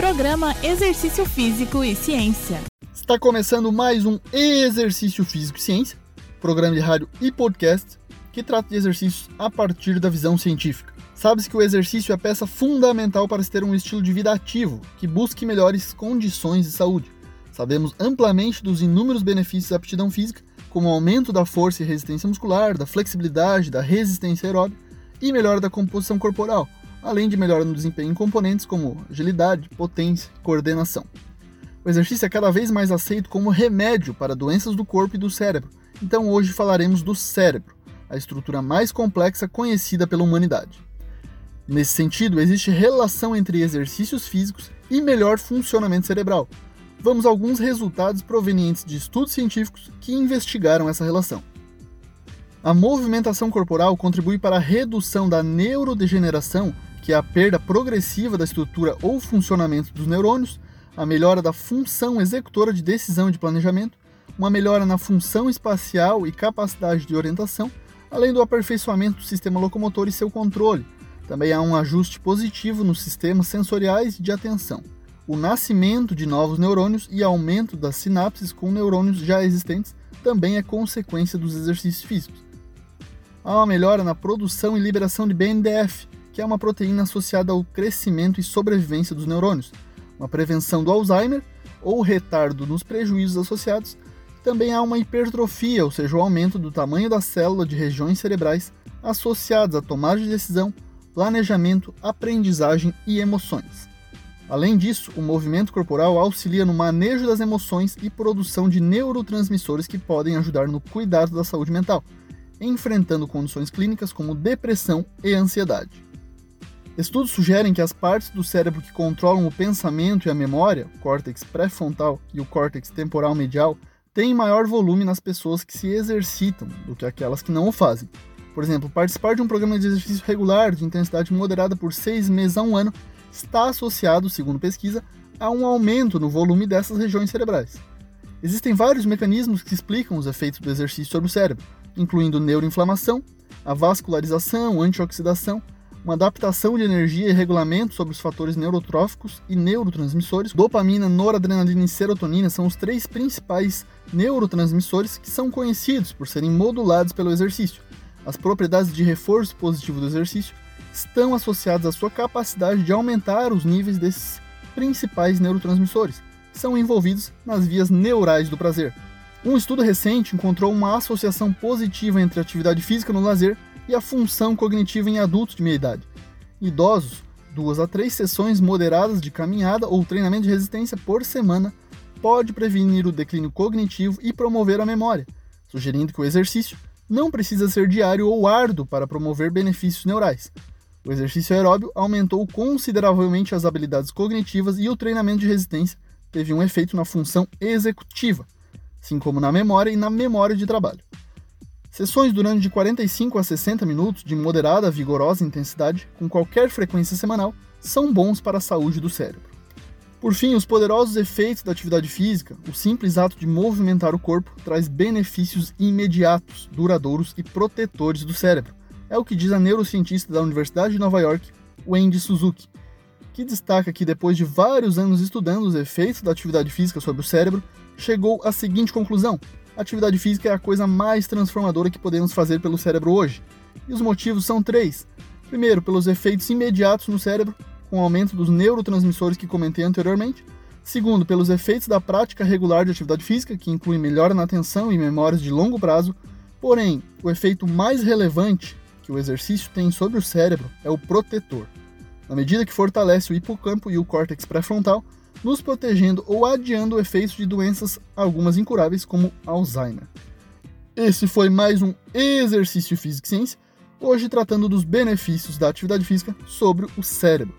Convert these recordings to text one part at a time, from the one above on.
Programa Exercício Físico e Ciência. Está começando mais um Exercício Físico e Ciência, programa de rádio e podcast que trata de exercícios a partir da visão científica. Sabe-se que o exercício é peça fundamental para se ter um estilo de vida ativo que busque melhores condições de saúde. Sabemos amplamente dos inúmeros benefícios da aptidão física, como o aumento da força e resistência muscular, da flexibilidade, da resistência aeróbica e melhora da composição corporal, além de melhora no desempenho em componentes como agilidade, potência e coordenação. O exercício é cada vez mais aceito como remédio para doenças do corpo e do cérebro, então hoje falaremos do cérebro, a estrutura mais complexa conhecida pela humanidade. Nesse sentido, existe relação entre exercícios físicos e melhor funcionamento cerebral. Vamos a alguns resultados provenientes de estudos científicos que investigaram essa relação. A movimentação corporal contribui para a redução da neurodegeneração, que é a perda progressiva da estrutura ou funcionamento dos neurônios, a melhora da função executora de decisão e de planejamento, uma melhora na função espacial e capacidade de orientação, além do aperfeiçoamento do sistema locomotor e seu controle, também há um ajuste positivo nos sistemas sensoriais de atenção. O nascimento de novos neurônios e aumento das sinapses com neurônios já existentes também é consequência dos exercícios físicos. Há uma melhora na produção e liberação de BNDF, que é uma proteína associada ao crescimento e sobrevivência dos neurônios, uma prevenção do Alzheimer ou retardo nos prejuízos associados. Também há uma hipertrofia, ou seja, o aumento do tamanho da célula de regiões cerebrais associadas à tomada de decisão, planejamento, aprendizagem e emoções. Além disso, o movimento corporal auxilia no manejo das emoções e produção de neurotransmissores que podem ajudar no cuidado da saúde mental, enfrentando condições clínicas como depressão e ansiedade. Estudos sugerem que as partes do cérebro que controlam o pensamento e a memória, o córtex pré-frontal e o córtex temporal medial, têm maior volume nas pessoas que se exercitam do que aquelas que não o fazem. Por exemplo, participar de um programa de exercício regular de intensidade moderada por seis meses a um ano está associado, segundo pesquisa, a um aumento no volume dessas regiões cerebrais. Existem vários mecanismos que explicam os efeitos do exercício sobre o cérebro, incluindo neuroinflamação, a vascularização, antioxidação, uma adaptação de energia e regulamento sobre os fatores neurotróficos e neurotransmissores. Dopamina, noradrenalina e serotonina são os três principais neurotransmissores que são conhecidos por serem modulados pelo exercício as propriedades de reforço positivo do exercício estão associadas à sua capacidade de aumentar os níveis desses principais neurotransmissores, que são envolvidos nas vias neurais do prazer. Um estudo recente encontrou uma associação positiva entre atividade física no lazer e a função cognitiva em adultos de meia idade. Idosos, duas a três sessões moderadas de caminhada ou treinamento de resistência por semana pode prevenir o declínio cognitivo e promover a memória, sugerindo que o exercício não precisa ser diário ou árduo para promover benefícios neurais. O exercício aeróbio aumentou consideravelmente as habilidades cognitivas e o treinamento de resistência teve um efeito na função executiva, assim como na memória e na memória de trabalho. Sessões durante de 45 a 60 minutos de moderada a vigorosa intensidade, com qualquer frequência semanal, são bons para a saúde do cérebro. Por fim, os poderosos efeitos da atividade física, o simples ato de movimentar o corpo, traz benefícios imediatos, duradouros e protetores do cérebro. É o que diz a neurocientista da Universidade de Nova York, Wendy Suzuki, que destaca que depois de vários anos estudando os efeitos da atividade física sobre o cérebro, chegou à seguinte conclusão: atividade física é a coisa mais transformadora que podemos fazer pelo cérebro hoje. E os motivos são três. Primeiro, pelos efeitos imediatos no cérebro, com o aumento dos neurotransmissores que comentei anteriormente. Segundo, pelos efeitos da prática regular de atividade física, que inclui melhora na atenção e memórias de longo prazo. Porém, o efeito mais relevante que o exercício tem sobre o cérebro é o protetor, na medida que fortalece o hipocampo e o córtex pré-frontal, nos protegendo ou adiando o efeito de doenças, algumas incuráveis, como Alzheimer. Esse foi mais um Exercício Físico e Ciência, hoje tratando dos benefícios da atividade física sobre o cérebro.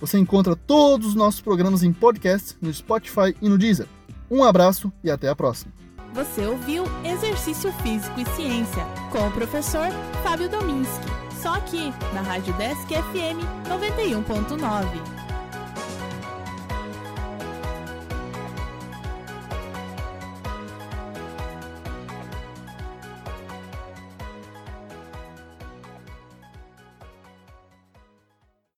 Você encontra todos os nossos programas em podcast no Spotify e no Deezer. Um abraço e até a próxima. Você ouviu Exercício Físico e Ciência com o professor Fábio Dominski. Só aqui na Rádio Desk FM 91.9.